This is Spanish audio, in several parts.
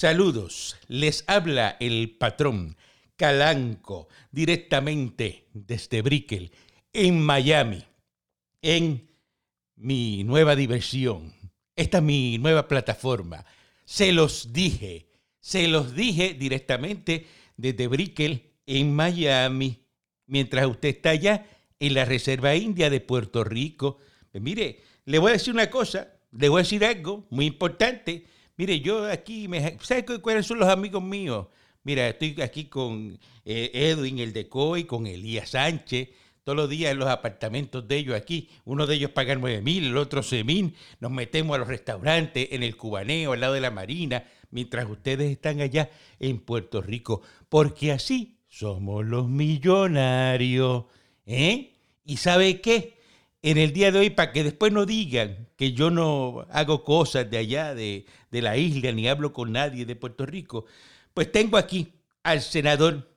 Saludos, les habla el patrón Calanco directamente desde Brickell, en Miami, en mi nueva diversión. Esta es mi nueva plataforma. Se los dije, se los dije directamente desde Brickell, en Miami, mientras usted está allá en la Reserva India de Puerto Rico. Pues mire, le voy a decir una cosa, le voy a decir algo muy importante. Mire, yo aquí, me, ¿sabe cuáles son los amigos míos? Mira, estoy aquí con eh, Edwin, el de COI, con Elías Sánchez, todos los días en los apartamentos de ellos aquí. Uno de ellos paga 9 mil, el otro 6 mil. Nos metemos a los restaurantes, en el cubaneo, al lado de la marina, mientras ustedes están allá en Puerto Rico. Porque así somos los millonarios. ¿Eh? ¿Y sabe qué? En el día de hoy, para que después no digan que yo no hago cosas de allá, de, de la isla, ni hablo con nadie de Puerto Rico, pues tengo aquí al senador,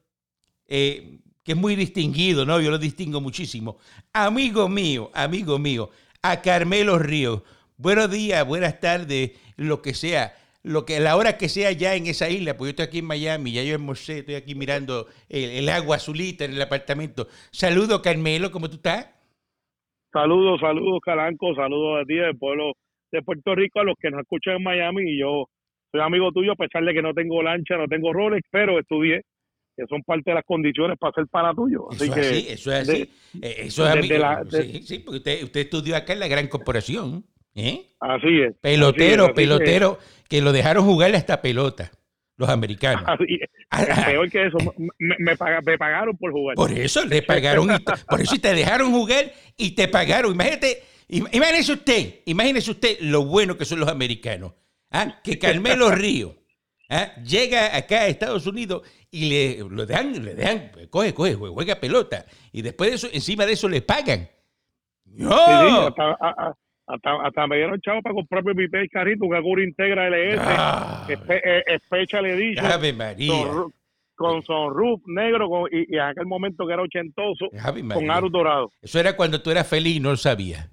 eh, que es muy distinguido, ¿no? Yo lo distingo muchísimo. Amigo mío, amigo mío, a Carmelo Ríos. Buenos días, buenas tardes, lo que sea lo que la hora que sea ya en esa isla, porque yo estoy aquí en Miami, ya yo almorcé, estoy aquí mirando el, agua azulita en el apartamento. Saludo, Carmelo, ¿cómo tú estás? Saludos, saludos, Calanco, saludos a ti del pueblo de Puerto Rico, a los que nos escuchan en Miami, y yo soy amigo tuyo, a pesar de que no tengo lancha, no tengo roles, pero estudié, que son parte de las condiciones para ser pana tuyo. Así eso que, es así, eso es así. Eh, eso es amigo. sí, sí, porque usted, usted estudió acá en la gran corporación. ¿eh? Así es. Pelotero, pelotero que lo dejaron jugar esta pelota, los americanos. Ah, ah. Peor que eso, me, me, pagaron por jugar. Por eso le pagaron, por eso te dejaron jugar y te pagaron. Imagínate, imagínese usted, imagínese usted lo bueno que son los americanos. ¿ah? Que Carmelo Río ¿ah? llega acá a Estados Unidos y le, lo dejan, le dejan, coge, coge, juega pelota. Y después de eso, encima de eso le pagan. ¡No! Hasta, hasta me dieron chavo para comprarme mi pez carrito, un Agura Integra LS, ah, fecha le dije. Ave María. con sonroof negro y, en aquel momento que era ochentoso, con aros dorados. Eso era cuando tú eras feliz y no lo sabías.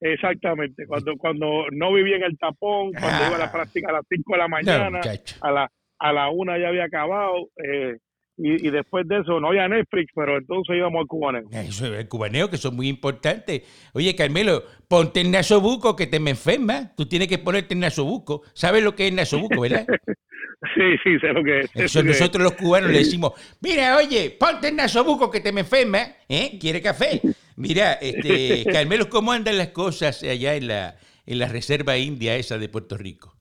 Exactamente, cuando cuando no vivía en el tapón, cuando iba a la práctica a las 5 de la mañana, a la a la 1 ya había acabado. Eh, y, después de eso no había Netflix, pero entonces íbamos al cubaneo. Eso, el cubaneo, que son muy importantes. Oye, Carmelo, ponte el nasobuco que te me enferma. Tú tienes que ponerte el nasobuco. ¿Sabes lo que es el nasobuco, verdad? sí, sí, sé lo que es. Eso nosotros los cubanos le decimos, mira, oye, ponte el nasobuco que te me enferma. ¿Eh? ¿Quiere café? Mira, este, Carmelo, ¿cómo andan las cosas allá en la, en la reserva india esa de Puerto Rico?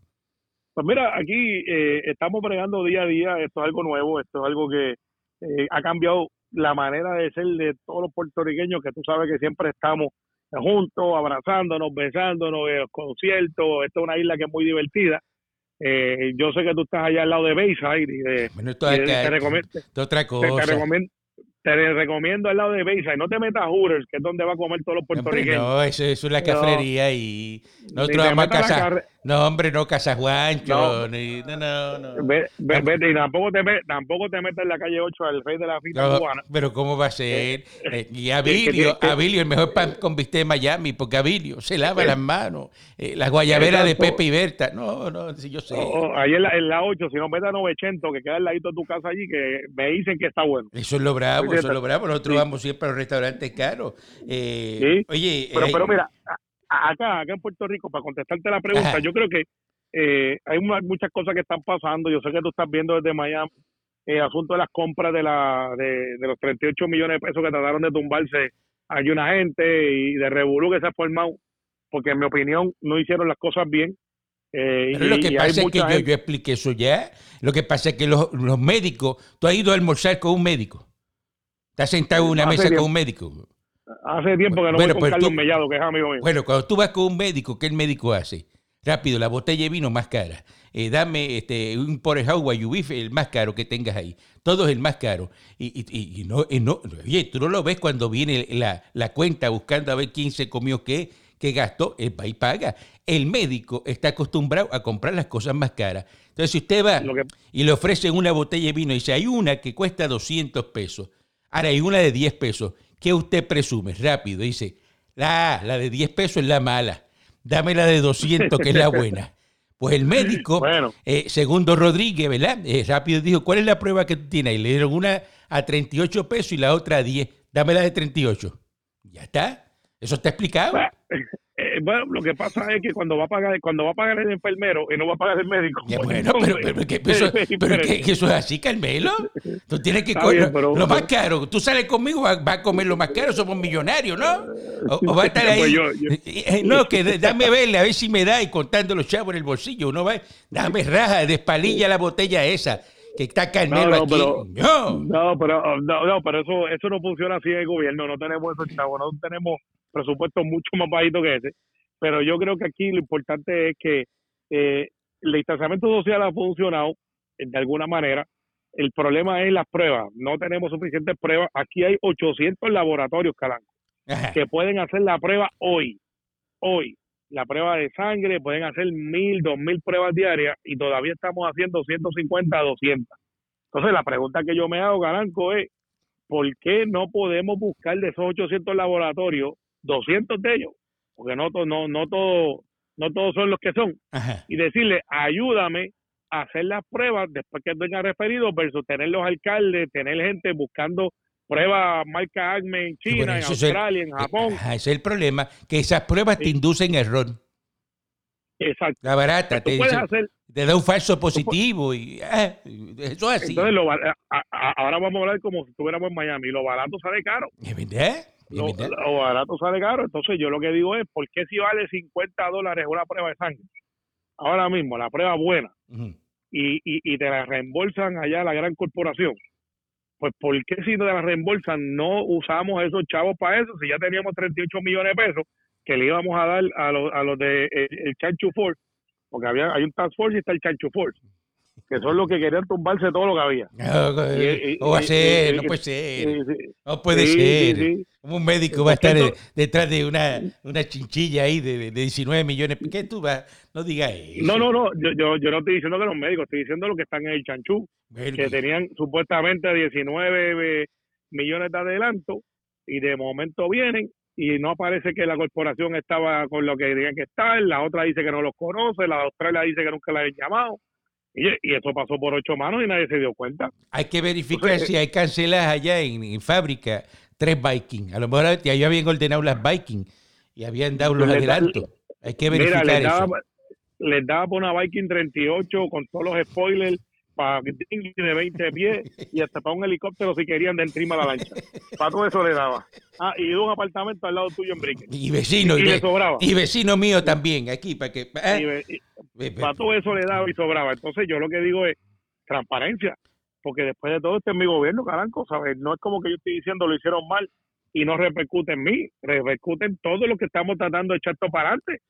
Pues mira, aquí eh, estamos bregando día a día, esto es algo nuevo, esto es algo que eh, ha cambiado la manera de ser de todos los puertorriqueños, que tú sabes que siempre estamos juntos, abrazándonos, besándonos, en los conciertos, esto es una isla que es muy divertida. Eh, yo sé que tú estás allá al lado de Bayside y, de, bueno, esto te, recomiendo, otra cosa. Te, recomiendo, te recomiendo al lado de Bayside. No te metas a Hooters, que es donde va a comer todos los puertorriqueños. no, eso, es la cafrería y nosotros vamos a casa. No, hombre, no casa Juancho. No, ni, no, no. no. Ve, y tampoco te, tampoco te metas en la calle 8 al rey de la fila cubana. Pero ¿cómo va a ser? Eh, eh, y Abilio, Abilio, el mejor pan con bistec de Miami, porque Abilio se lava las manos. Eh, las guayaberas de Pepe y Berta. No, no, si yo sé. Oh, oh, ahí en la, en la 8, si no metas a 900, que queda al ladito de tu casa allí, que me dicen que está bueno. Eso es lo bravo, eso es lo bravo. Nosotros vamos siempre a los restaurantes caros. Eh, oye, pero, pero mira, acá, acá en Puerto Rico, para contestarte la pregunta, yo creo que eh, hay muchas cosas que están pasando. Yo sé que tú estás viendo desde Miami el eh, asunto de las compras de, la, de, los 38 millones de pesos que trataron de tumbarse hay una gente y de revolú que se ha formado, porque en mi opinión no hicieron las cosas bien. Eh, Pero lo que pasa es que yo, yo, expliqué eso ya. Lo que pasa es que los, los médicos, tú has ido a almorzar con un médico. Estás sentado en una mesa con un médico. Hace tiempo que no bueno, voy con pues Carlos Mellado, que es amigo mío. Bueno, cuando tú vas con un médico, ¿qué el médico hace? Rápido, la botella de vino más cara. Eh, dame este, un Porejau Guayubife, el más caro que tengas ahí. Todo es el más caro. Y, y, no, no, oye, tú no lo ves cuando viene la, la, cuenta buscando a ver quién se comió qué, qué gastó, el país paga. El médico está acostumbrado a comprar las cosas más caras. Entonces, si usted va y le ofrecen una botella de vino y dice, hay una que cuesta 200 pesos, ahora hay una de 10 pesos, ¿qué usted presume? Rápido, dice, la, la de 10 pesos es la mala, dame la de 200 que es la buena. Pues el médico, eh, segundo Rodríguez, ¿verdad? Eh, rápido dijo, ¿cuál es la prueba que tú tienes? Y le dieron una a 38 pesos y la otra a 10. Dame la de 38. Ya está. Eso está explicado. Eh, bueno, lo que pasa es que cuando va a pagar cuando va a pagar el enfermero y no va a pagar el médico. Pues, bueno, pero, pero, que, eso, eso, es así, Carmelo. Tú tienes que comer lo más caro. Tú sales conmigo, vas va a comer lo más caro, somos millonarios, ¿no? O, va a estar pues ahí. No, que dame verle, a ver si me da y contando los chavos en el bolsillo. Uno va, dame raja, despalilla la botella esa que está Carmelo no, aquí. Pero, no. pero, no, pero eso, eso no funciona así en el gobierno. No tenemos esos chavos, no tenemos presupuesto mucho más bajito que ese. Pero yo creo que aquí lo importante es que eh, el distanciamiento social ha funcionado eh, de alguna manera. El problema es las pruebas. No tenemos suficientes pruebas. Aquí hay 800 laboratorios, Calanco, que pueden hacer la prueba hoy. Hoy. La prueba de sangre, pueden hacer mil, dos mil pruebas diarias y todavía estamos haciendo 150 a 200. Entonces, la pregunta que yo me hago, Calanco, es: ¿por qué no podemos buscar de esos 800 laboratorios 200 de ellos, porque no, no, no, todo, no todos son los que son, y decirle, ayúdame a hacer las pruebas después que venga referido versus tener los alcaldes, tener gente buscando pruebas marca ACME en China, en Australia, en Japón. ese es el problema, que esas pruebas te inducen error. Exacto. La barata te, te, da un falso positivo y ah, eso es así. Entonces, lo, ahora vamos a hablar como si estuviéramos en Miami. Lo barato sale caro. ¿Verdad? Lo, barato sale caro. Entonces, yo lo que digo es: ¿por qué si vale 50 dólares una prueba de sangre? Ahora mismo, la prueba buena, y, y, y te la reembolsan allá la gran corporación. Pues, ¿por qué si te la reembolsan no usamos esos chavos para eso? Si ya teníamos 38 millones de pesos que le íbamos a dar a los, a los de el, Chanchu Force, porque había, hay un Task Force y está el Chanchu Force, que son los que querían tumbarse todo lo que había. No, puede ser, no puede ser. No puede ser. Como un médico va a estar detrás de una, una chinchilla ahí de, de 19 millones. ¿Qué tú vas? No digas eso. No, no, no. Yo, yo, yo no estoy diciendo que los médicos, estoy diciendo lo que están en el chanchú, que tenían supuestamente 19 millones de adelanto y de momento vienen y no parece que la corporación estaba con lo que tenían que estar, la otra dice que no los conoce, la otra dice que nunca la habían llamado. Y, y, eso pasó por ocho manos y nadie se dio cuenta. Hay que verificar si hay canceladas allá en, fábrica tres Viking. A lo mejor ya habían ordenado las Viking y habían dado los adelantos. Hay que verificar mira, les daba, eso. Les daba por una Viking 38 con todos los spoilers para de 20 pies y hasta para un helicóptero si querían de encima de la lancha. Para todo eso le daba. Ah, y un apartamento al lado tuyo en Brickell. Y vecino. Y, le sobraba. Y vecino mío también, aquí, para que... ¿eh? para todo eso le daba y sobraba. Entonces yo lo que digo es transparencia, porque después de todo este es mi gobierno, caranco, ¿sabes? No es como que yo estoy diciendo lo hicieron mal y no repercute en mí, repercute en todo lo que estamos tratando de echar todo para adelante.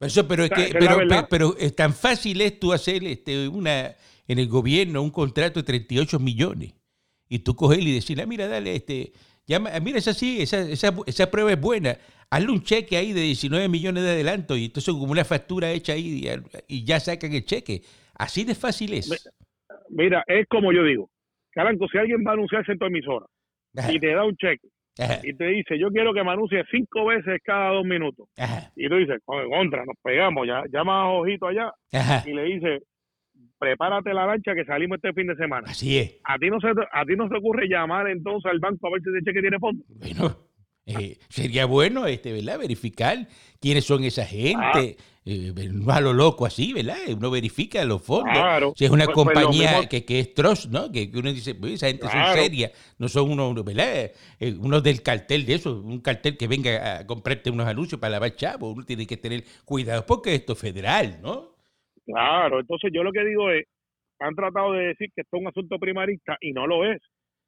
Eso, pero es que, pero, pero, es tan fácil es tú hacer este, una en el gobierno un contrato de 38 millones. Y tú coges y decirle, ah, mira, dale, este, llama, ah, mira, esa sí, esa, esa, esa, prueba es buena, hazle un cheque ahí de 19 millones de adelanto y entonces como una factura hecha ahí y, ya sacan el cheque. Así de fácil es. Mira, es como yo digo, Caranco, si alguien va a anunciarse en tu emisora y te da un cheque y te dice, yo quiero que me anuncie cinco veces cada dos minutos. Y tú dices, contra, nos pegamos, ya llama a Ojito allá y le dice, prepárate la lancha que salimos este fin de semana. Así es. ¿A ti no se, a ti no se ocurre llamar entonces al banco a ver si ese cheque tiene fondo? Bueno, eh, sería bueno, este, ¿verdad? Verificar quiénes son esa gente. Ah. Eh, no a lo loco así, ¿verdad? Uno verifica los fondos. Claro. Si es una pues, pues, compañía que, que, es trust, ¿no? Que, uno dice, pues, esa gente son seria, no son unos, ¿verdad? Eh, uno del cartel de eso, un cartel que venga a comprarte unos anuncios para lavar chavo. Uno tiene que tener cuidado porque esto es federal, ¿no? Claro, entonces yo lo que digo es, han tratado de decir que esto es un asunto primarista y no lo es,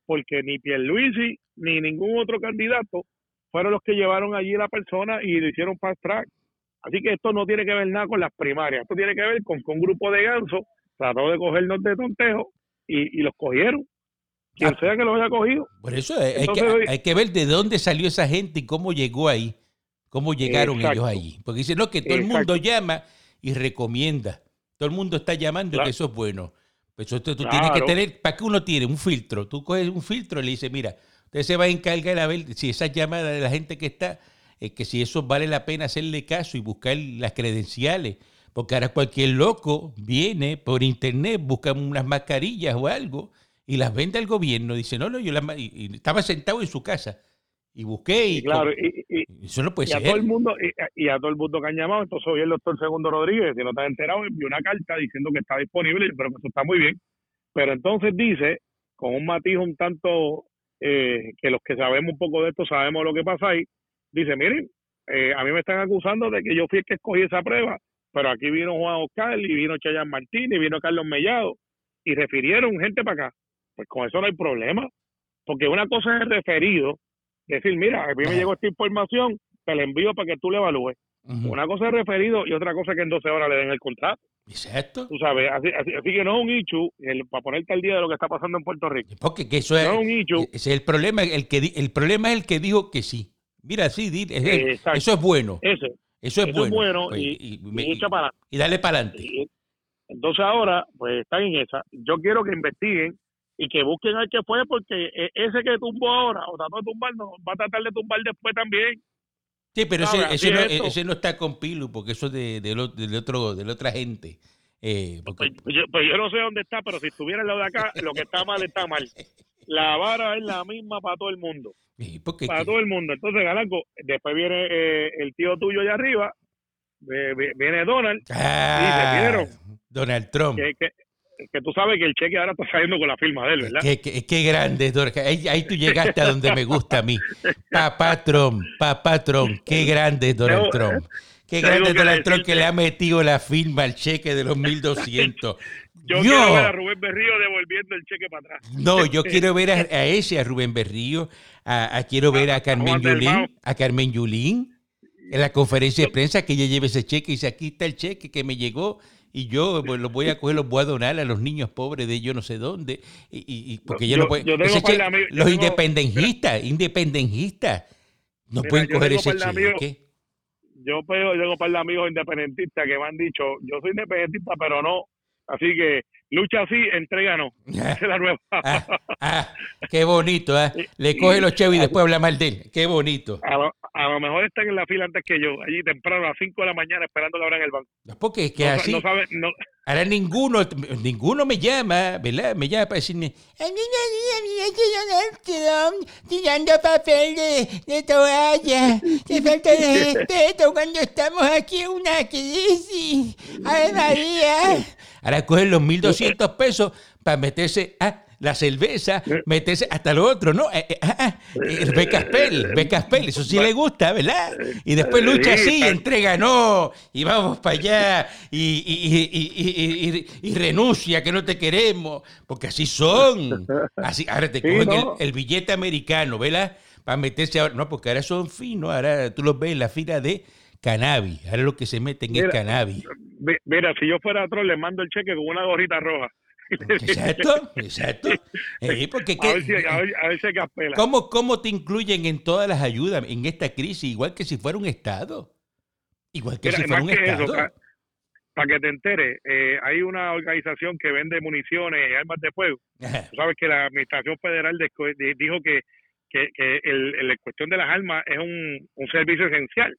porque ni Pierluisi ni ningún otro candidato fueron los que llevaron allí a la persona y le hicieron fast track. Así que esto no tiene que ver nada con las primarias, esto tiene que ver con que un grupo de gansos trató de cogernos de tontejo y, los cogieron. Quien ah. sea que los haya cogido. Por eso hay, que, hay que ver de dónde salió esa gente y cómo llegó ahí, cómo llegaron ellos allí. Porque dicen, no, que todo el mundo llama y recomienda. Todo el mundo está llamando que eso es bueno. Pues tú tienes que tener, ¿para qué uno tiene? Un filtro. Tú coges un filtro y le dices, mira, usted se va a encargar a ver si esa llamada de la gente que está, eh, que si eso vale la pena hacerle caso y buscar las credenciales. Porque ahora cualquier loco viene por internet, busca unas mascarillas o algo y las vende al gobierno. Dice, no, no, yo las... Y, estaba sentado en su casa y busqué y, claro, y, eso no puede y ser. A todo el mundo, y, a todo el mundo que han llamado, entonces hoy el doctor Segundo Rodríguez, si no está enterado, envió una carta diciendo que está disponible, pero que eso está muy bien. Pero entonces dice, con un matiz un tanto eh, que los que sabemos un poco de esto sabemos lo que pasa ahí, dice, miren, eh, a mí me están acusando de que yo fui el que escogí esa prueba, pero aquí vino Juan Oscar y vino Chayan Martínez y vino Carlos Mellado y refirieron gente para acá. Pues con eso no hay problema, porque una cosa es el referido, decir, mira, a mí me llegó esta información, te la envío para que tú le evalúes. Una cosa es referido y otra cosa es que en 12 horas le den el contrato. Exacto. Tú sabes, así, así, que no es un issue, para ponerte al día de lo que está pasando en Puerto Rico. Porque que eso es, no es un. Ese es el problema, el, que, el problema es el que dijo que sí. Mira, sí, eso es bueno. Eso, eso es bueno. Pues, y, y, para y, dale para adelante. Entonces ahora, pues están en esa. Yo quiero que investiguen y que busquen al que fue, porque e, ese que tumbó ahora o trató de tumbar, no, va a tratar de tumbar después también. Sí, pero ese, ese, no, ese, no, está con Pilu, porque eso es de, de, de, otro, de la otra gente. Eh, pues, yo, pues, yo, no sé dónde está, pero si estuviera en lo de acá, lo que está mal está mal. La vara es la misma para todo el mundo. para todo el mundo. Entonces, Galanco, después viene eh, el tío tuyo allá arriba, viene Donald, ah, Donald Trump. Que, que, tú sabes que el cheque ahora está saliendo con la firma de él, ¿verdad? Qué, qué, grande, ahí, ahí, tú llegaste a donde me gusta a mí. Papá Trump, papá Trump, qué grande es Donald Trump. Qué grande es Donald Trump que le ha metido la firma al cheque de los 1200. Yo, quiero ver a Rubén Berrío devolviendo el cheque para atrás. No, yo quiero ver a, ese, a Rubén Berrío, a, quiero ver a Carmen Yulín, a Carmen Yulín, en la conferencia de prensa que ella lleve ese cheque y dice, aquí está el cheque que me llegó y yo pues, los voy a coger, los voy a donar a los niños pobres de yo no sé dónde. Y, y porque yo, no puedo... los independentistas, independentistas, no pueden coger ese cheque. Yo tengo para de amigos independentistas que me han dicho, yo soy independentista, pero no Así que lucha así, entrega no. Esa es la nueva. Ah, ah, qué bonito, ¿eh? Le coge los chavos y después habla mal de él. Qué bonito. A lo, mejor están en la fila antes que yo, allí temprano a las 5 de la mañana esperando que abran el banco. Porque es que así. No sabe, no. Ahora ninguno, ninguno me llama, ¿verdad? Me llama para decirme, tirando papel de, de toalla, de falta de respeto cuando estamos aquí en una crisis. Ay, María. Ahora cogen los 1.200 pesos para meterse a la cerveza, meterse hasta lo otro, ¿no? Eh, eh, ah, ah, eh, Becaspel, Becaspel, eso sí le gusta, ¿verdad? Y después lucha así, entrega no, y vamos para allá, y, y, renuncia, que no te queremos, porque así son. Así, ahora te cogen el, billete americano, ¿verdad? Para meterse ahora, no, porque ahora son finos, ahora tú los ves en la fila de cannabis, ahora lo que se meten es cannabis. Mira, si yo fuera otro, le mando el cheque con una gorrita roja. Exacto, exacto. Eh, porque a, ver si, a, ver, si ¿cómo, ¿Cómo te incluyen en todas las ayudas en esta crisis? Igual que si fuera un Estado. Igual que si fuera un Estado. para, que te enteres, eh, hay una organización que vende municiones y armas de fuego. sabes que la Administración Federal dijo que, que, que el, la cuestión de las armas es un, un servicio esencial.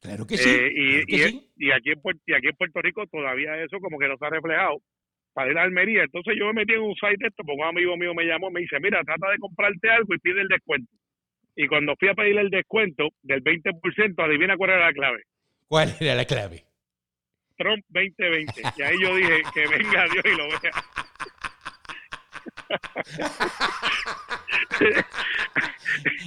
Claro que sí. Eh, y, y, aquí en, y aquí en Puerto Rico todavía eso como que no se ha reflejado para ir a Almería. Entonces yo me metí en un site de esto, porque un amigo mío me llamó, me dice, mira, trata de comprarte algo y pide el descuento. Y cuando fui a pedirle el descuento del 20%, adivina cuál era la clave. ¿Cuál era la clave? Trump 2020. Y ahí yo dije, que venga Dios y lo vea.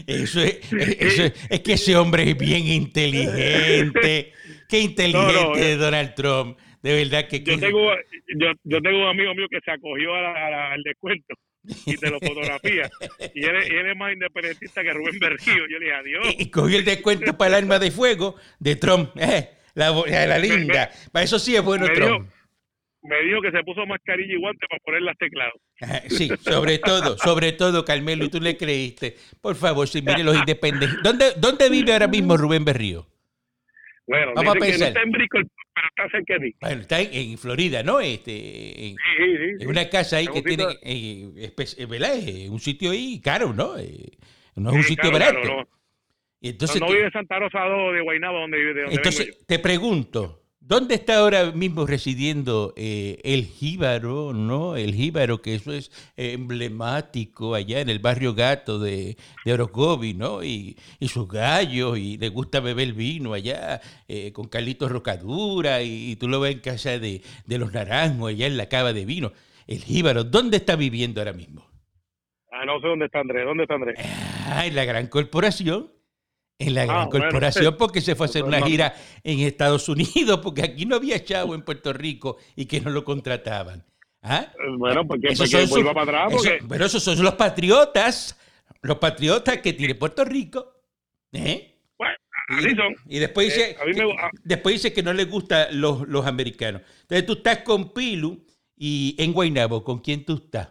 Eso es, eso es, que ese hombre es bien inteligente. Qué inteligente es Donald Trump. De verdad que... Yo tengo, yo, yo tengo un amigo mío que se acogió al descuento y te lo fotografía. Y él, él, es más independentista que Rubén Berrío. Yo le dije, adiós. Y, cogió el descuento para el arma de fuego de Trump. Eh, la, la, linda. para eso sí es bueno Trump me dijo que se puso mascarilla y guante para poner las teclados. Sí, sobre todo, sobre todo, Carmelo, y tú le creíste. Por favor, si mire los independientes. ¿Dónde, ¿Dónde vive ahora mismo Rubén Berrío? Bueno, Vamos a pensar. está en Brickell, pero está cerca de Bueno, está en, Florida, ¿no? Este, en, sí, sí, en una casa ahí que tiene, eh, ¿verdad? un sitio ahí caro, ¿no? Eh, no es un sitio barato. no. entonces, no, vive en Santa Rosa 2 de Guaynabo, donde vive. entonces, te pregunto, ¿Dónde está ahora mismo residiendo eh, el jíbaro, no? El jíbaro, que eso es emblemático allá en el barrio Gato de, de Orocovi, ¿no? Y, sus gallos, y le gusta beber vino allá eh, con Carlitos Rocadura, y, tú lo ves en casa de, de los naranjos, allá en la cava de vino. El jíbaro, ¿dónde está viviendo ahora mismo? Ah, no sé dónde está Andrés. ¿Dónde está Andrés? Ah, en la gran corporación en la gran ah, corporación porque se fue a hacer una gira en Estados Unidos, porque aquí no había chavo en Puerto Rico y que no lo contrataban. ¿Ah? Eh, bueno, porque, vuelva para atrás. pero esos son los patriotas, los patriotas que tiene Puerto Rico. ¿eh? y, después dice, eh, después dice que no le gustan los, los americanos. Entonces tú estás con Pilu y en Guaynabo, ¿con quién tú estás?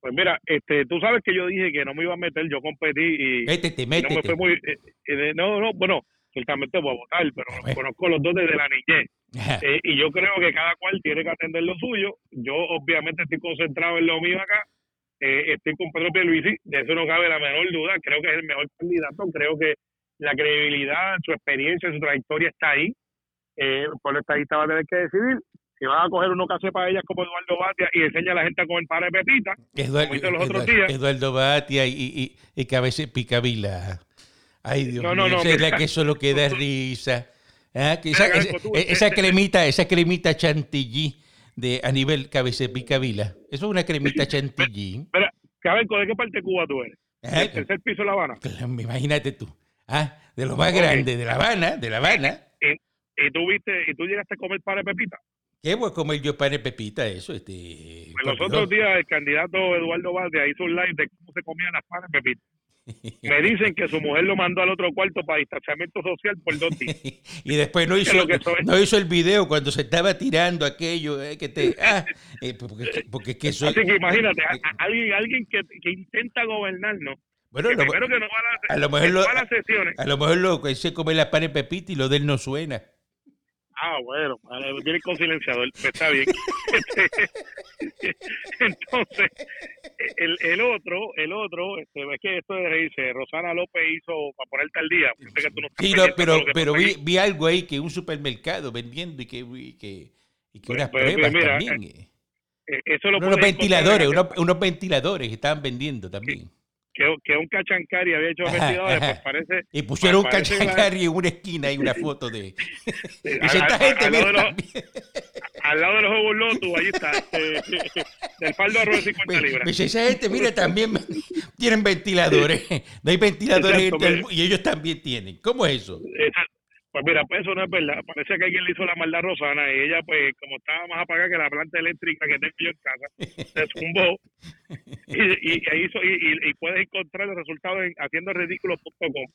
Pues mira, este, tú sabes que yo dije que no me iba a meter, yo competí y métete, métete. no me fue muy, eh, eh, no, no, bueno, ciertamente voy a votar, pero conozco los dos desde la niñez. Eh, y yo creo que cada cual tiene que atender lo suyo. Yo obviamente estoy concentrado en lo mío acá. estoy con Pedro Pierluisi, de eso no cabe la menor duda. Creo que es el mejor candidato. Creo que la credibilidad, su experiencia, su trayectoria está ahí. por el estadista va a tener que decidir que van a coger uno que hace para ellas como Eduardo Batia y enseña a la gente a comer para de pepita, Eduardo, como los otros días. Eduardo Batia y, y, y que a veces picavila. Ay, Dios no, mío, no, no, que eso lo que da risa. ¿Ah? esa, esa, cremita, esa cremita chantilly de a nivel cabeza picavila. Eso es una cremita chantilly. Cabenco, ¿de qué parte de Cuba tú eres? ¿El ¿Ah? tercer piso de La Habana? Imagínate tú. ¿Ah? De lo más grande, de La Habana, de La Habana. ¿Y, y, tú viste, y tú llegaste a comer para de pepita? ¿Qué voy a comer yo pan de pepita? Eso, este. Pues los otros días el candidato Eduardo Valdez hizo un live de cómo se comían las panes pepita. Me dicen que su mujer lo mandó al otro cuarto para distanciamiento social por dos días. y después no hizo, no hizo el video cuando se estaba tirando aquello. Eh, que te, ah, eh, porque, porque que Así que imagínate, alguien, alguien que, que intenta gobernarnos. Bueno, lo, que no va a, a, lo mejor lo, a lo mejor lo que se come las panes de pepita y lo de él no suena. Ah, bueno, tiene con silenciador, pues está bien. Entonces, el, el otro, el otro, este, es que esto de reírse, Rosana López hizo para ponerte al día. sí, pero, pero vi, vi, algo ahí que un supermercado vendiendo y que, y que, y que pues, unas pues, pruebas también. Eh, eh, eso lo unos ventiladores, unos, unos, ventiladores que estaban vendiendo también que, que un cachancari había hecho vestidores, pues parece... Y pusieron un cachancari en una esquina y una foto de... al, gente, al, lado de los, al lado de los Juegos Lotus, ahí está, este, del faldo arroz de 50 libras. Pues esa gente, mire, también tienen ventiladores. No hay ventiladores y ellos también tienen. ¿Cómo es eso? Exacto. Pues mira, pues eso no es verdad. Parece que alguien le hizo la maldad a Rosana y ella, pues, como estaba más apagada que la planta eléctrica que tengo yo en casa, se zumbó y, y, y, y, puedes encontrar los resultados en haciendoridículo.com.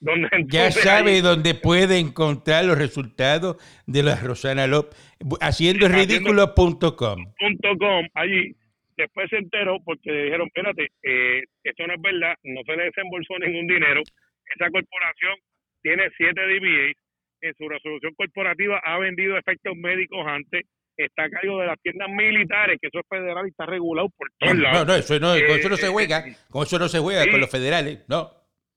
Donde ya sabe dónde puede encontrar los resultados de la Rosana López. Haciendoridículo.com. .com, allí. Después se enteró porque dijeron, espérate, eh, esto no es verdad, no se le desembolsó ningún dinero. Esa corporación tiene siete DBA, en su resolución corporativa ha vendido efectos médicos antes, está a cargo de las tiendas militares, que eso es federal y está regulado por todos no, lados. No, no, eso no, con eso no se juega, eh, con eso no se juega con los federales, no.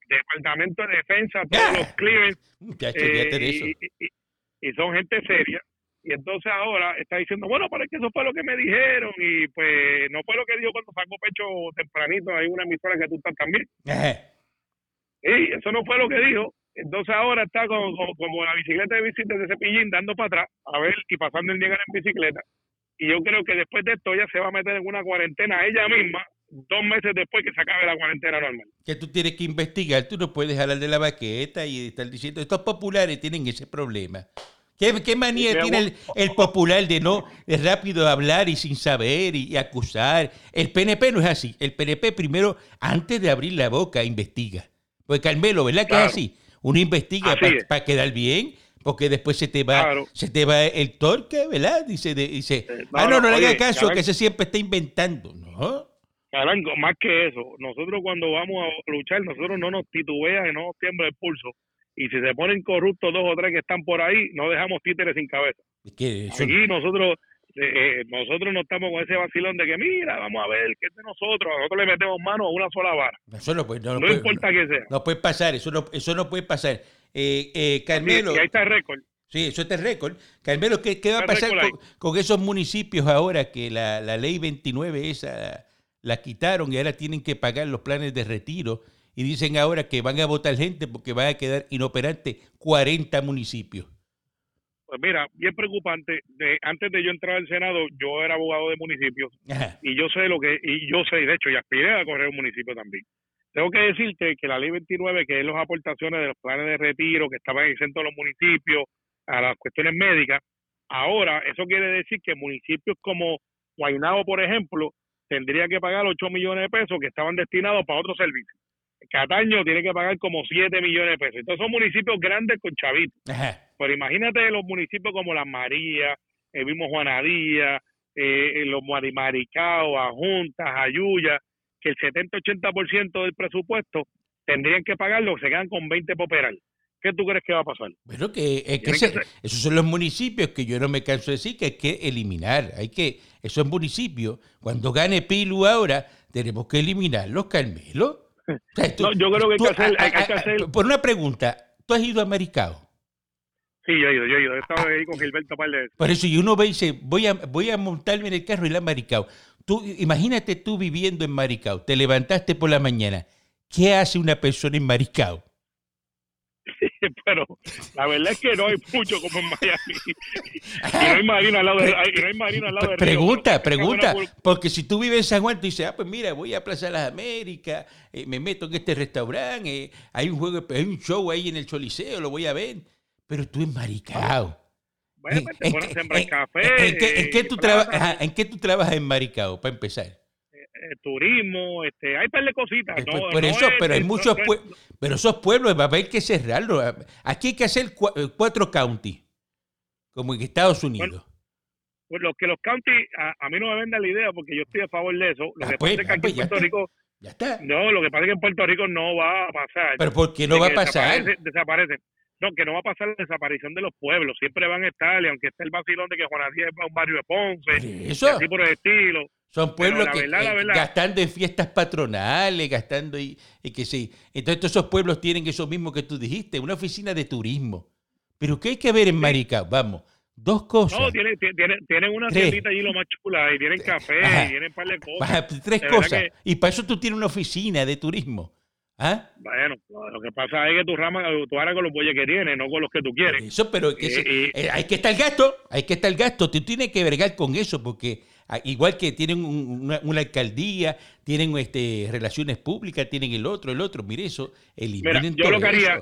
Departamento de Defensa, todos los clearance. Eh, y, y, son gente seria. Y entonces ahora está diciendo, bueno, pero es que eso fue lo que me dijeron y pues no fue lo que dijo cuando sacó pecho tempranito, hay una emisora que tú estás también. Y eso no fue lo que dijo. Entonces ahora está como, como, la bicicleta de visita de Cepillín dando para atrás, a ver, y pasando el día en bicicleta. Y yo creo que después de esto ella se va a meter en una cuarentena ella misma, dos meses después que se acabe la cuarentena normal. Que tú tienes que investigar, tú no puedes hablar de la baqueta y estar diciendo, estos populares tienen ese problema. ¿Qué, qué manía tiene el, popular de no es rápido hablar y sin saber y, acusar? El PNP no es así. El PNP primero, antes de abrir la boca, investiga. Pues Carmelo, ¿verdad que es así? Uno investiga para quedar bien, porque después se te va se te va el torque, ¿verdad? Dice, dice eh, ah, no, no, le haga caso, que ese siempre está inventando, ¿no? Carango, más que eso, nosotros cuando vamos a luchar, nosotros no nos titubean y no nos tiembla el pulso. Y si se ponen corruptos dos o tres que están por ahí, no dejamos títeres sin cabeza. Aquí nosotros eh, nosotros no estamos con ese vacilón de que mira, vamos a ver qué es de nosotros, nosotros le metemos mano a una sola vara. Eso no, puede, no, importa que sea. No puede pasar, eso no, eso no puede pasar. Eh, eh, Carmelo. ahí está el récord. Sí, eso está récord. Carmelo, ¿qué, ¿qué, va a pasar con, esos municipios ahora que la, la, ley 29 esa la quitaron y ahora tienen que pagar los planes de retiro? Y dicen ahora que van a votar gente porque van a quedar inoperantes 40 municipios. Pues mira, bien preocupante. De, antes de yo entrar al Senado, yo era abogado de municipios y yo sé lo que, y yo sé, de hecho, y aspiré a correr un municipio también. Tengo que decirte que la ley 29, que es las aportaciones de los planes de retiro que estaban exentos los municipios a las cuestiones médicas, ahora eso quiere decir que municipios como Guaynabo, por ejemplo, tendría que pagar 8 millones de pesos que estaban destinados para otros servicios. Cataño tiene que pagar como 7 millones de pesos. Entonces son municipios grandes con chavitos. Pero imagínate los municipios como Las Marías, el mismo Juanadía, eh, los Marimaricao, Ajuntas, Ayuya, que el 70-80% del presupuesto tendrían que pagarlo, se quedan con 20 poperal. ¿Qué tú crees que va a pasar? Bueno, que, esos son los municipios que yo no me canso de decir que hay que eliminar. Hay que, esos municipios, cuando gane Pilu ahora, tenemos que eliminarlos, Carmelo. yo creo que hay que hacer... Por una pregunta, ¿tú has ido a Maricao? Sí, yo he ido, yo he ido. He estado ahí con Gilberto Par Por eso, y uno ve y dice, voy a, voy a montarme en el carro y la Maricao. Tú, imagínate tú viviendo en Maricao, te levantaste por la mañana. ¿Qué hace una persona en Maricao? pero la verdad es que no hay mucho como en Miami. y no hay marina al lado de, no hay marina al lado de Pregunta, pregunta, porque si tú vives en San Juan, tú dices, ah, pues mira, voy a Plaza de las Américas, eh, me meto en este restaurante, eh, hay un juego, hay un show ahí en el Choliseo, lo voy a ver. Pero tú en Maricao. Bueno, pues te pones en, café. ¿En qué, en qué tú ¿En qué tú trabajas en Maricao, para empezar? Eh, turismo, este, hay par de cositas. Eh, no, por eso, pero hay muchos pueblos, pero esos pueblos va a haber que cerrarlos. Aquí hay que hacer eh, cuatro counties, como en Estados Unidos. pues lo que los counties, a, mí no me venda la idea porque yo estoy a favor de eso. Lo ah, que pasa pues, es que aquí ah, en pues, Puerto Rico, ya está. no, lo que pasa es que en Puerto Rico no va a pasar. Pero ¿por qué no va a pasar? Desaparece, No, que no va a pasar la desaparición de los pueblos. Siempre van a estar, y aunque esté el vacilón de que Juan Díaz es un barrio de Ponce, eso. así por el estilo. Son pueblos que eh, gastando en fiestas patronales, gastando y, que sí. Entonces todos esos pueblos tienen eso mismo que tú dijiste, una oficina de turismo. Pero ¿qué hay que ver en Maricao? Vamos, dos cosas. No, tienen, tienen, una tiendita allí lo más chula, y tienen café, y tienen un par de cosas. tres cosas. Y para eso tú tienes una oficina de turismo. ¿Ah? Bueno, lo que pasa es que tu rama, tú harás con los bueyes que tienes, no con los que tú quieres. Eso, pero eh, hay que estar el gasto, hay que estar el gasto. Tú tienes que vergar con eso porque Ah, igual que tienen una, alcaldía, tienen este, relaciones públicas, tienen el otro, el otro. Mire eso, eliminen yo lo que haría,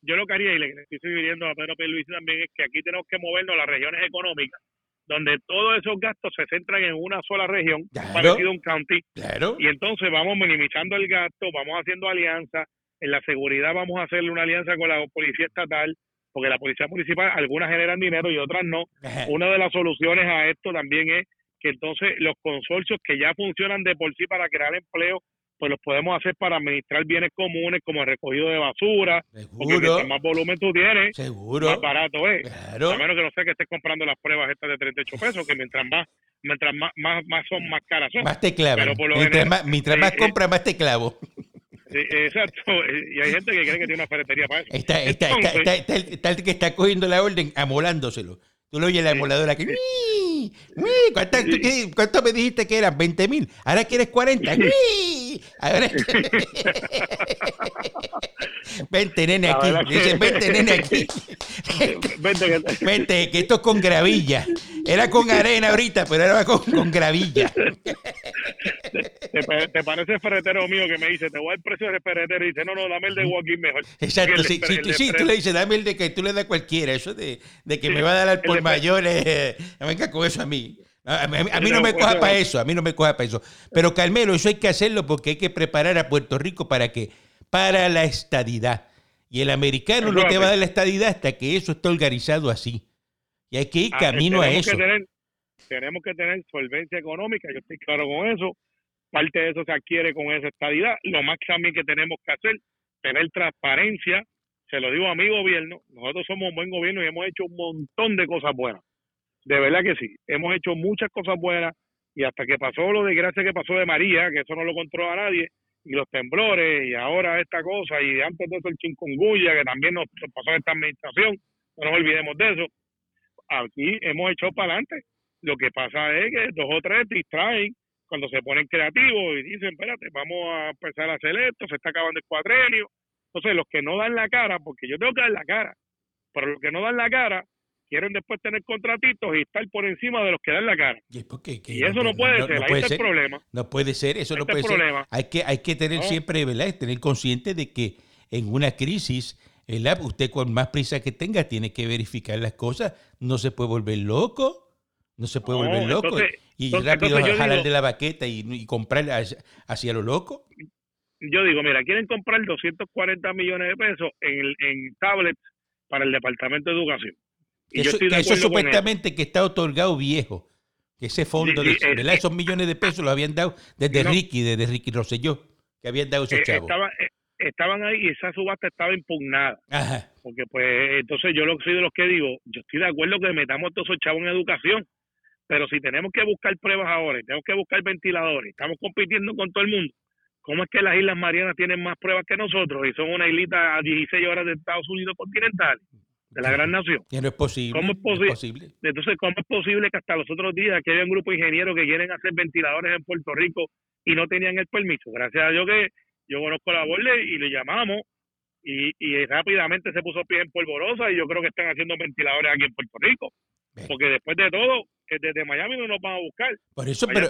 Yo, lo que haría, y le estoy sugiriendo a Pedro Luis también, es que aquí tenemos que movernos a las regiones económicas, donde todos esos gastos se centran en una sola región, parecido a un county. Claro. Y entonces vamos minimizando el gasto, vamos haciendo alianzas. En la seguridad vamos a hacerle una alianza con la policía estatal, porque la policía municipal, algunas generan dinero y otras no. Una de las soluciones a esto también es que entonces los consorcios que ya funcionan de por sí para crear empleo, pues los podemos hacer para administrar bienes comunes como el recogido de basura, porque mientras más volumen tú tienes, más barato es. A menos que no sé que estés comprando las pruebas estas de 38 pesos, que mientras más mientras más, más, son, más caras son. Más te clavan. mientras, más, mientras más compras, más te clavo. exacto, y hay gente que cree que tiene una ferretería para eso. Está, está, está, está, el que está cogiendo la orden amolándoselo. Tú lo oyes la emuladora que... ¿Cuánto, me dijiste que eran? ¿20 mil? Ahora quieres 40. Ahora... vente, nene, aquí. Dice, vente, nene, aquí. vente, que esto es con gravilla. Era con arena ahorita, pero era con, con gravilla. ¿Te, parece el ferretero mío que me dice, te voy al precio del ferretero? Y dice, no, no, dame el de Joaquín mejor. Exacto, sí, sí, tú le dices, dame el de que tú le das cualquiera. Eso de, de que me va a dar al por mayores, eh, venga con eso a mí. A, mí, no me coja para eso, a mí no me coja para eso. Pero Carmelo, eso hay que hacerlo porque hay que preparar a Puerto Rico para que para la estadidad. Y el americano no te va a dar la estadidad hasta que eso esté organizado así. Y hay que ir ah, camino a eso. tenemos que tener solvencia económica, yo estoy claro con eso. Parte de eso se adquiere con esa estadidad. Lo más también que tenemos que hacer, tener transparencia. Se lo digo a mi gobierno, nosotros somos un buen gobierno y hemos hecho un montón de cosas buenas de verdad que sí. Hemos hecho muchas cosas buenas y hasta que pasó lo de gracia que pasó de María, que eso no lo controla nadie, y los temblores, y ahora esta cosa, y antes de eso el chinconguya, que también nos pasó esta administración, no nos olvidemos de eso. Aquí hemos echado para adelante. Lo que pasa es que dos o tres distraen cuando se ponen creativos y dicen, espérate, vamos a empezar a hacer esto, se está acabando el cuadrenio. Entonces, los que no dan la cara, porque yo tengo que dar la cara, pero los que no dan la cara quieren después tener contratitos y estar por encima de los que dan la cara. Y, eso no, puede ser, ahí está el problema. No puede ser, eso no puede ser. Hay que, hay que tener siempre, ¿verdad? Tener consciente de que en una crisis, ¿verdad? usted con más prisa que tenga tiene que verificar las cosas, no se puede volver loco. No se puede volver loco y rápido jalar de la baqueta y, comprar hacia, lo loco. Yo digo, mira, quieren comprar 240 millones de pesos en, en tablets para el Departamento de Educación eso, que eso supuestamente que está otorgado viejo. Que ese fondo, de, esos millones de pesos lo habían dado desde Ricky, desde Ricky Rosselló, que habían dado esos eh, chavos. Eh, estaban ahí y esa subasta estaba impugnada. Porque pues entonces yo lo soy de los que digo, yo estoy de acuerdo que metamos todos esos chavos en educación, pero si tenemos que buscar pruebas ahora y tenemos que buscar ventiladores, estamos compitiendo con todo el mundo, ¿cómo es que las Islas Marianas tienen más pruebas que nosotros y son una islita a 16 horas de Estados Unidos continental? De la gran nación. Que no es posible. ¿Cómo es, posible? Entonces, ¿cómo es posible que hasta los otros días que haya un grupo de ingenieros que quieren hacer ventiladores en Puerto Rico y no tenían el permiso? Gracias a Dios que yo conozco la borde y le llamamos y, y rápidamente se puso pie en polvorosa y yo creo que están haciendo ventiladores aquí en Puerto Rico. Porque después de todo, que desde Miami no nos van a buscar. Por eso, pero,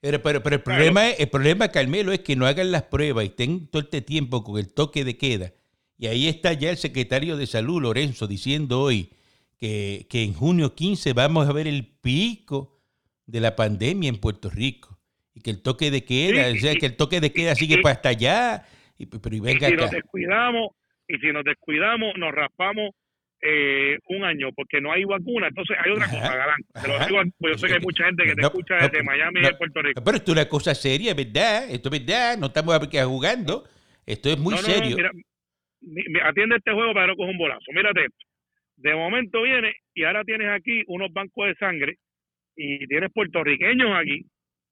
pero, pero, el, problema es, el problema, Carmelo, es que no hagan las pruebas y estén todo este tiempo con el toque de queda y ahí está ya el secretario de Salud, Lorenzo, diciendo hoy que, en junio 15 vamos a ver el pico de la pandemia en Puerto Rico. Y que el toque de queda, o sea, que el toque de queda sigue para hasta allá. Y, pero y venga si nos descuidamos, y si nos descuidamos, nos raspamos eh, un año porque no hay vacuna. Entonces hay otra cosa, Galán. pues yo sé que hay mucha gente que te escucha desde Miami y de Puerto Rico. Pero esto es una cosa seria, ¿verdad? Esto es verdad. No estamos jugando. Esto es muy serio atiende este juego para no coger un bolazo. Mírate esto. De momento viene y ahora tienes aquí unos bancos de sangre y tienes puertorriqueños aquí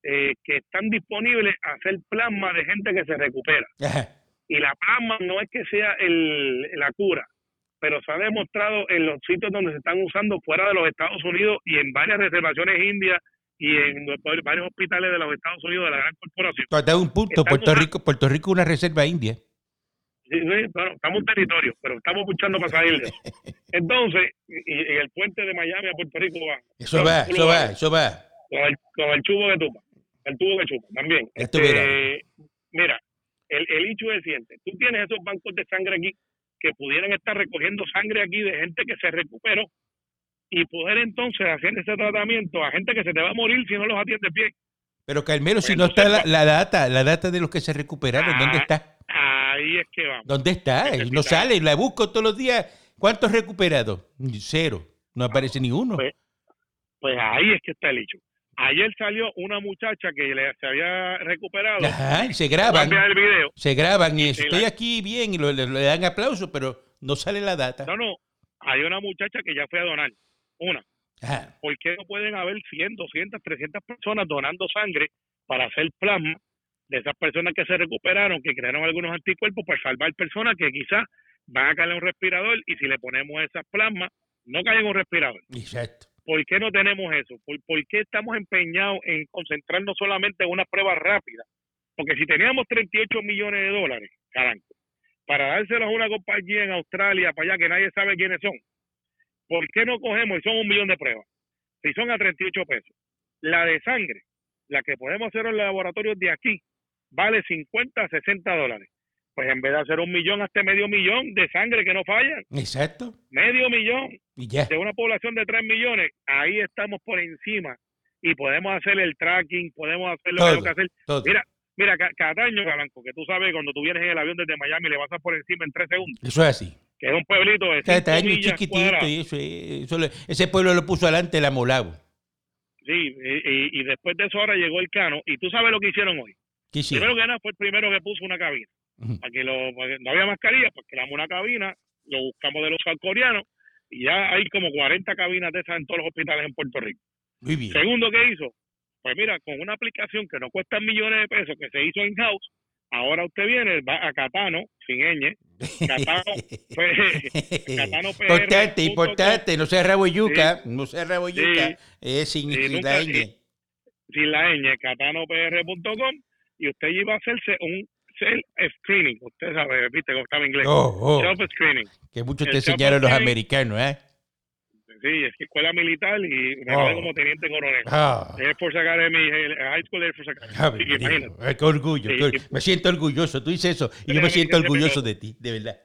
eh, que están disponibles a hacer plasma de gente que se recupera. Y la plasma no es que sea el, la cura, pero se ha demostrado en los sitios donde se están usando fuera de los Estados Unidos y en varias reservaciones indias y en varios hospitales de los Estados Unidos de la gran corporación. Hasta un punto, Puerto Rico, Puerto Rico es una reserva india. Sí, estamos en territorio, pero estamos luchando para salir Entonces, y, el puente de Miami a Puerto Rico va. Eso va, eso va, eso va. Con el, con el chubo de tupa, el tubo de chupa también. Este, mira, el, el hecho es siguiente. Tú tienes esos bancos de sangre aquí que pudieran estar recogiendo sangre aquí de gente que se recuperó y poder entonces hacer ese tratamiento a gente que se te va a morir si no los atiende bien. Pero Carmelo, pues si no está la, la, data, la data de los que se recuperaron, ¿dónde ah, está? Ahí es que vamos. ¿Dónde está? No sale, la busco todos los días. ¿Cuántos recuperados? Cero. No aparece ni uno. Pues, pues, ahí es que está el hecho. Ayer salió una muchacha que le, se había recuperado. Ajá, se graban. El video. Se graban y estoy aquí bien y le, dan aplauso, pero no sale la data. No, no. Hay una muchacha que ya fue a donar. Una. ¿Por qué no pueden haber 100, 200, 300 personas donando sangre para hacer plasma de esas personas que se recuperaron, que crearon algunos anticuerpos para salvar personas que quizás van a caer en un respirador y si le ponemos esas plasmas, no caen en un respirador. Exacto. ¿Por qué no tenemos eso? ¿Por, qué estamos empeñados en concentrarnos solamente en una prueba rápida? Porque si teníamos 38 millones de dólares, caranco, para dárselos a una compañía en Australia, para allá, que nadie sabe quiénes son, ¿por qué no cogemos y son un millón de pruebas? Si son a 38 pesos. La de sangre, la que podemos hacer en los laboratorios de aquí, vale 50, 60 dólares. Pues en vez de hacer un millón, hasta medio millón de sangre que no fallan. Exacto. Medio millón de una población de 3 millones. Ahí estamos por encima y podemos hacer el tracking, podemos hacer lo que hay que hacer. Mira, mira, Cataño, Galanco, que tú sabes, cuando tú vienes en el avión desde Miami, le vas a por encima en 3 segundos. Eso es así. Que es un pueblito de Cataño chiquitito y eso, ese pueblo lo puso adelante el Amolavo. Sí, y, y, después de eso ahora llegó el Cano. Y tú sabes lo que hicieron hoy. Primero que nada fue el primero que puso una cabina. Aquí lo, no había mascarilla, pues creamos una cabina, lo buscamos de los coreanos y ya hay como 40 cabinas de esas en todos los hospitales en Puerto Rico. Muy bien. Segundo que hizo, pues mira, con una aplicación que no cuesta millones de pesos, que se hizo in-house, ahora usted viene, va a Catano, sin ñ, importante, importante, no sea rabo yuca, no sea rabo yuca, es sin, la ñ. Sin la ñ, catanopr.com y usted iba a hacerse un self-screening, usted sabe, viste cómo estaba en inglés. Oh, oh. Self-screening. Que muchos te enseñaron los americanos, ¿eh? Sí, es que escuela militar y me oh. como teniente coronel. Ah. Air Force Academy, High School Air Force Academy. Ah, qué orgullo. Me siento orgulloso. Tú dices eso y yo me siento orgulloso de ti, de verdad.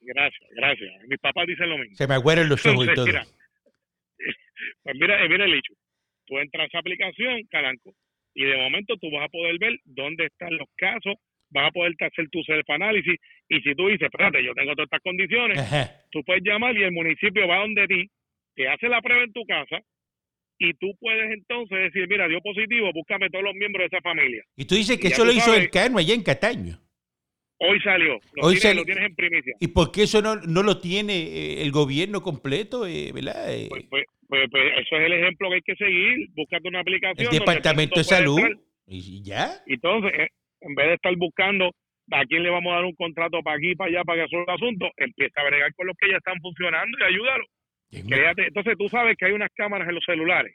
Gracias, gracias. Mis papás dicen lo mismo. Se me aguaron los ojos y todo. Mira, pues mira, eh, mira el hecho. Tú entras a esa aplicación, Calanco, y de momento tú vas a poder ver dónde están los casos vas a poder hacer tu self-análisis y si tú dices, espérate, yo tengo todas estas condiciones, tú puedes llamar y el municipio va donde ti, te hace la prueba en tu casa y tú puedes entonces decir, mira, dio positivo, búscame todos los miembros de esa familia. Y tú dices que eso lo hizo el allá en Cataño. Hoy salió, lo, Hoy tienes, lo tienes en primicia. ¿Y por qué eso no, no lo tiene eh, el gobierno completo, eh, verdad? Eh, pues, pues, pues, pues, eso es el ejemplo que hay que seguir, búscate una aplicación. El Departamento de Salud. ¿Y ya? Entonces, en vez de estar buscando a quién le vamos a dar un contrato para aquí, para allá, para que resuelva el asunto, empieza a bregar con los que ya están funcionando y ayúdalo. entonces tú sabes que hay unas cámaras en los celulares.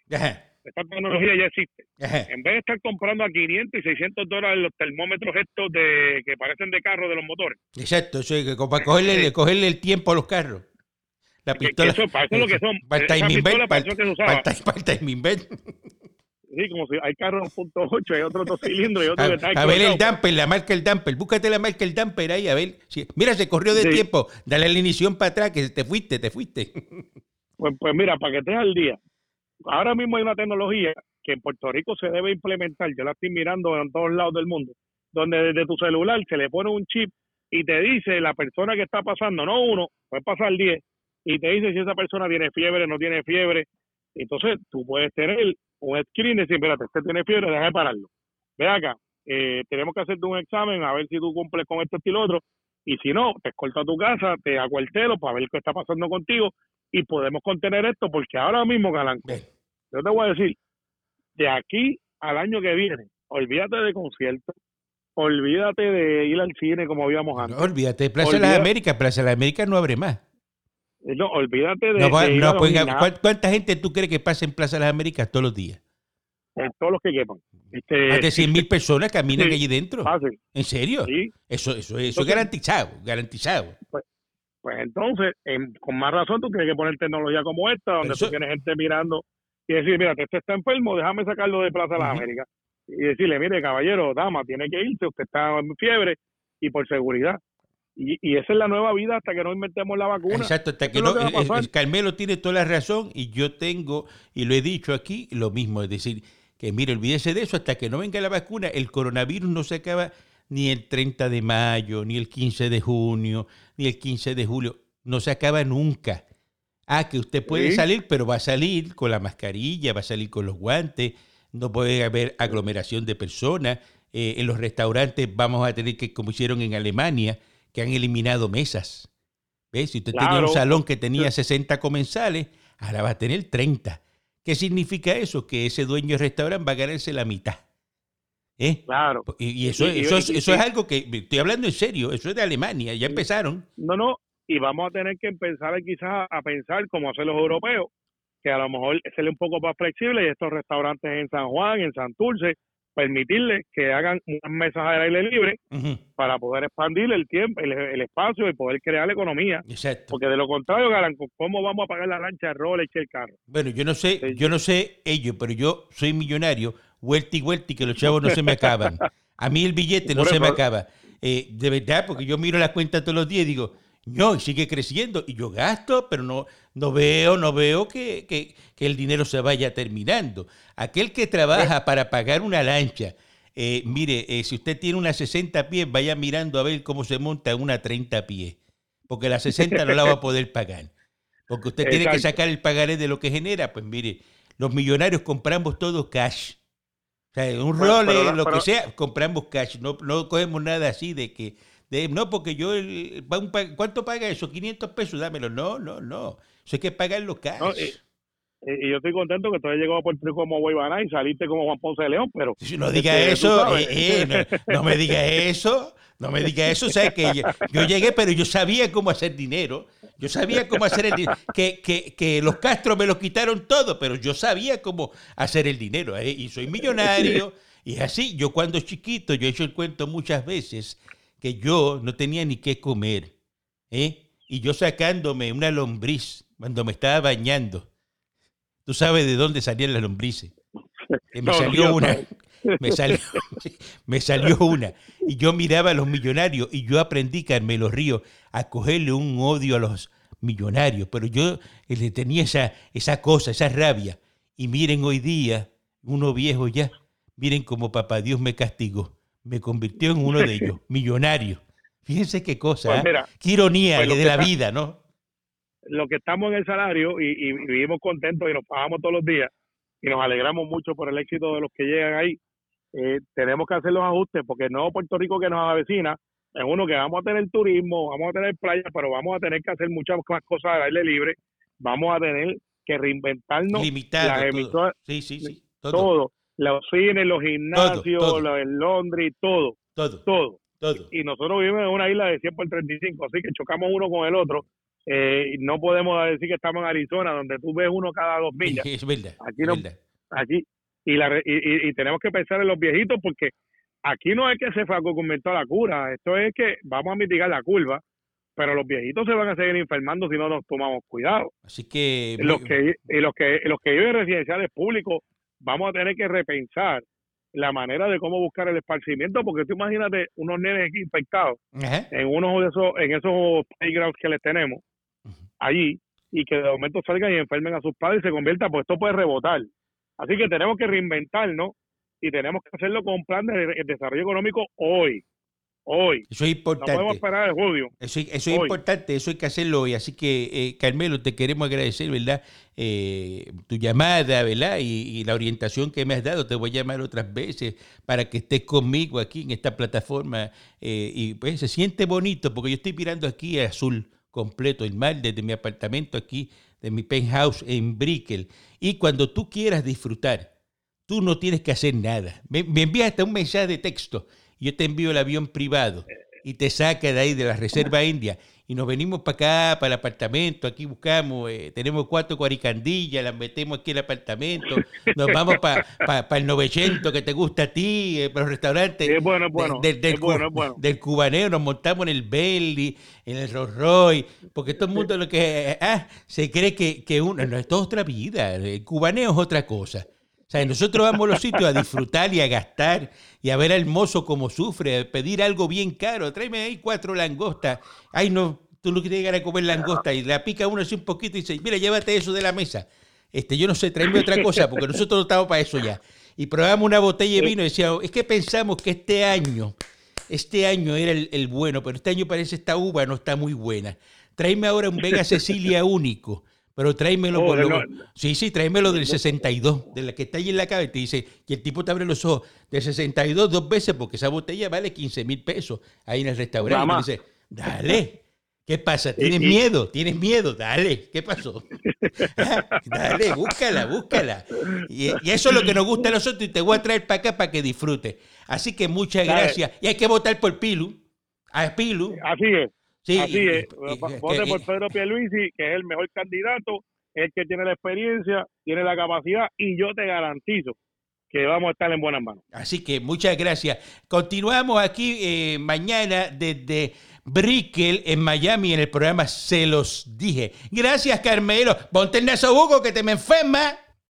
Esta tecnología ya existe. En vez de estar comprando a 500 y 600 dólares los termómetros estos de que parecen de carro de los motores. Exacto, es que para cogerle, cogerle el tiempo a los carros. La pistola. eso, para eso es lo que son. Para el timing belt. Para, el timing belt. Sí, como si hay carros 2.8, hay otros dos cilindros y otro a, A ver el damper, la marca el damper. Búscate la marca el damper ahí, a ver. mira, se corrió de tiempo. Dale la inición para atrás, que te fuiste, te fuiste. Pues, pues mira, para que estés al día. Ahora mismo hay una tecnología que en Puerto Rico se debe implementar. Yo la estoy mirando en todos lados del mundo. Donde desde tu celular se le pone un chip y te dice la persona que está pasando, no uno, puede pasar 10, y te dice si esa persona tiene fiebre, no tiene fiebre. Entonces tú puedes tener un screen y decir, espérate, este tiene fiebre, deja de pararlo. Ve acá, eh, tenemos que hacerte un examen a ver si tú cumples con esto y lo otro. Y si no, te escolta a tu casa, te hago el telo para ver qué está pasando contigo y podemos contener esto porque ahora mismo, Galán, yo te voy a decir, de aquí al año que viene, olvídate de conciertos, olvídate de ir al cine como habíamos antes. olvídate de Plaza de las Américas, Plaza de las Américas no abre más. No, olvídate de. No, pues, ¿Cuánta gente tú crees que pasa en Plaza de las Américas todos los días? Eh, todos los que quepan. Este, Más de 100 mil personas caminan allí dentro. ¿En serio? Sí. Eso, eso, eso es garantizado, garantizado. Pues, pues entonces, con más razón, tú tienes que poner tecnología como esta, donde tú tienes gente mirando y decir, mira, este está enfermo, déjame sacarlo de Plaza de las Américas. Y decirle, mire, caballero, dama, tiene que irse, usted está en fiebre y por seguridad. Y, esa es la nueva vida hasta que no inventemos la vacuna. Exacto, hasta que no. Carmelo tiene toda la razón y yo tengo, y lo he dicho aquí, lo mismo. Es decir, que mire, olvídese de eso, hasta que no venga la vacuna, el coronavirus no se acaba ni el 30 de mayo, ni el 15 de junio, ni el 15 de julio. No se acaba nunca. Ah, que usted puede salir, pero va a salir con la mascarilla, va a salir con los guantes, no puede haber aglomeración de personas. Eh, en los restaurantes vamos a tener que, como hicieron en Alemania, que han eliminado mesas. ¿Ves? Si usted tenía un salón que tenía 60 comensales, ahora va a tener 30. ¿Qué significa eso? Que ese dueño de restaurante va a ganarse la mitad. ¿Eh? Claro. Y, eso, eso, es, algo que, estoy hablando en serio, eso es de Alemania, ya empezaron. No, no, y vamos a tener que empezar quizás a pensar como hacen los europeos, que a lo mejor es un poco más flexible y estos restaurantes en San Juan, en Santurce, permitirle que hagan unas mesas al aire libre para poder expandir el tiempo, el, espacio y poder crear la economía. Porque de lo contrario, ¿cómo vamos a pagar la lancha de Rolex y el carro? Bueno, yo no sé, yo no sé ellos, pero yo soy millonario, vuelta y vuelta y que los chavos no se me acaban. A mí el billete no se me acaba. Eh, de verdad, porque yo miro las cuentas todos los días y digo, no, y sigue creciendo. Y yo gasto, pero no, no veo, no veo que, que, el dinero se vaya terminando. Aquel que trabaja para pagar una lancha, eh, mire, eh, si usted tiene una 60 pies, vaya mirando a ver cómo se monta una 30 pies. Porque la 60 no la va a poder pagar. Porque usted tiene que sacar el pagaré de lo que genera. Pues mire, los millonarios compramos todo cash. O sea, un rol, lo que sea, compramos cash. No, no cogemos nada así de que no, porque yo, ¿cuánto paga eso? 500 pesos, dámelo. No, no, no. Eso hay que pagarlo cash. No, y, yo estoy contento que tú hayas llegado a Puerto Rico como y saliste como Juan Ponce de León, pero... Si no diga eso, eh, eh, no, me diga eso, No me diga eso, ¿sabes? Que yo, llegué, pero yo sabía cómo hacer dinero. Yo sabía cómo hacer el dinero. Que, que, que, los Castro me lo quitaron todo, pero yo sabía cómo hacer el dinero. ¿eh? Y soy millonario. Y es así. Yo cuando chiquito, yo he hecho el cuento muchas veces que yo no tenía ni qué comer. ¿eh? Y yo sacándome una lombriz cuando me estaba bañando. Tú sabes de dónde salían las lombrices. Que me salió una. Me salió, me salió una. Y yo miraba a los millonarios y yo aprendí, Carmelo Río, a cogerle un odio a los millonarios. Pero yo le tenía esa, esa cosa, esa rabia. Y miren hoy día, uno viejo ya, miren cómo papá Dios me castigó. Me convirtió en uno de ellos, millonario. Fíjense qué cosa, pues ¿eh? qué ironía pues de la vida, ¿no? Lo que estamos en el salario y, y vivimos contentos y nos pagamos todos los días y nos alegramos mucho por el éxito de los que llegan ahí, eh, tenemos que hacer los ajustes porque el nuevo Puerto Rico que nos avecina es uno que vamos a tener turismo, vamos a tener playa, pero vamos a tener que hacer muchas más cosas al aire libre, vamos a tener que reinventarnos las emisoras, sí, sí, sí, todo. los cines, los gimnasios, el Londres, todo, todo, todo. todo. Y nosotros vivimos en una isla de 100 por 35, así que chocamos uno con el otro. Eh, no podemos decir que estamos en Arizona, donde tú ves uno cada dos millas. Es verdad. Aquí, no, aquí y, la, y, tenemos que pensar en los viejitos porque aquí no es que se inventó la cura, esto es que vamos a mitigar la curva, pero los viejitos se van a seguir enfermando si no nos tomamos cuidado. Así que los que y los que los que viven en residenciales públicos vamos a tener que repensar la manera de cómo buscar el esparcimiento, porque tú imagínate unos nenes infectados en uno de esos en esos playgrounds que les tenemos allí y que de momento salgan y enfermen a sus padres y se convierta, pues esto puede rebotar. Así que tenemos que reinventarnos y tenemos que hacerlo con plan de, desarrollo económico hoy. Hoy. Eso es importante. No podemos esperar el julio. Eso, es importante, eso hay que hacerlo hoy. Así que, eh, Carmelo, te queremos agradecer, ¿verdad? Eh, tu llamada, ¿verdad? Y, la orientación que me has dado. Te voy a llamar otras veces para que estés conmigo aquí en esta plataforma. Eh, y pues se siente bonito porque yo estoy mirando aquí azul completo el mar desde mi apartamento aquí de mi penthouse en Brickell. Y cuando tú quieras disfrutar, tú no tienes que hacer nada. Me, me envías hasta un mensaje de texto. Yo te envío el avión privado y te saca de ahí de la Reserva India y nos venimos para acá, para el apartamento, aquí buscamos, eh, tenemos cuatro cuaricandillas, las metemos aquí en el apartamento, nos vamos para pa, el 900 que te gusta a ti, eh, para los restaurantes bueno, bueno, del, del, cubaneo, nos montamos en el Belly, en el Rolls Royce, porque todo el mundo lo que ah, se cree que, que uno, no, esto es otra vida, el cubaneo es otra cosa. Sea, nosotros vamos a los sitios a disfrutar y a gastar y a ver al mozo cómo sufre, a pedir algo bien caro. Tráeme ahí cuatro langostas. Ay, no, tú no quieres llegar a comer langosta y la pica uno así un poquito y dice, mira, llévate eso de la mesa. Este, yo no sé, tráeme otra cosa porque nosotros no estamos para eso ya. Y probamos una botella de vino y decía, es que pensamos que este año, este año era el, el bueno, pero este año parece esta uva no está muy buena. Tráeme ahora un Vega Cecilia único pero tráemelo por lo, Sí, sí, tráemelo del 62, de la que está ahí en la cabeza. Te dice que el tipo te abre los ojos de 62 dos veces porque esa botella vale 15 mil pesos ahí en el restaurante. Y dice, dale. ¿Qué pasa? ¿Tienes miedo? ¿Tienes miedo? Dale. ¿Qué pasó? dale, búscala, búscala. Y, eso es lo que nos gusta a nosotros y te voy a traer para acá para que disfrutes. Así que muchas gracias. Y hay que votar por Pilu. A Pilu. Así es. Así es, vote por Pedro Pierluisi, que es el mejor candidato, el que tiene la experiencia, tiene la capacidad y yo te garantizo que vamos a estar en buenas manos. Así que muchas gracias. Continuamos aquí eh, mañana desde Brickell en Miami en el programa Se los dije. Gracias, Carmelo. Ponte el Hugo que te me enferma.